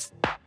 you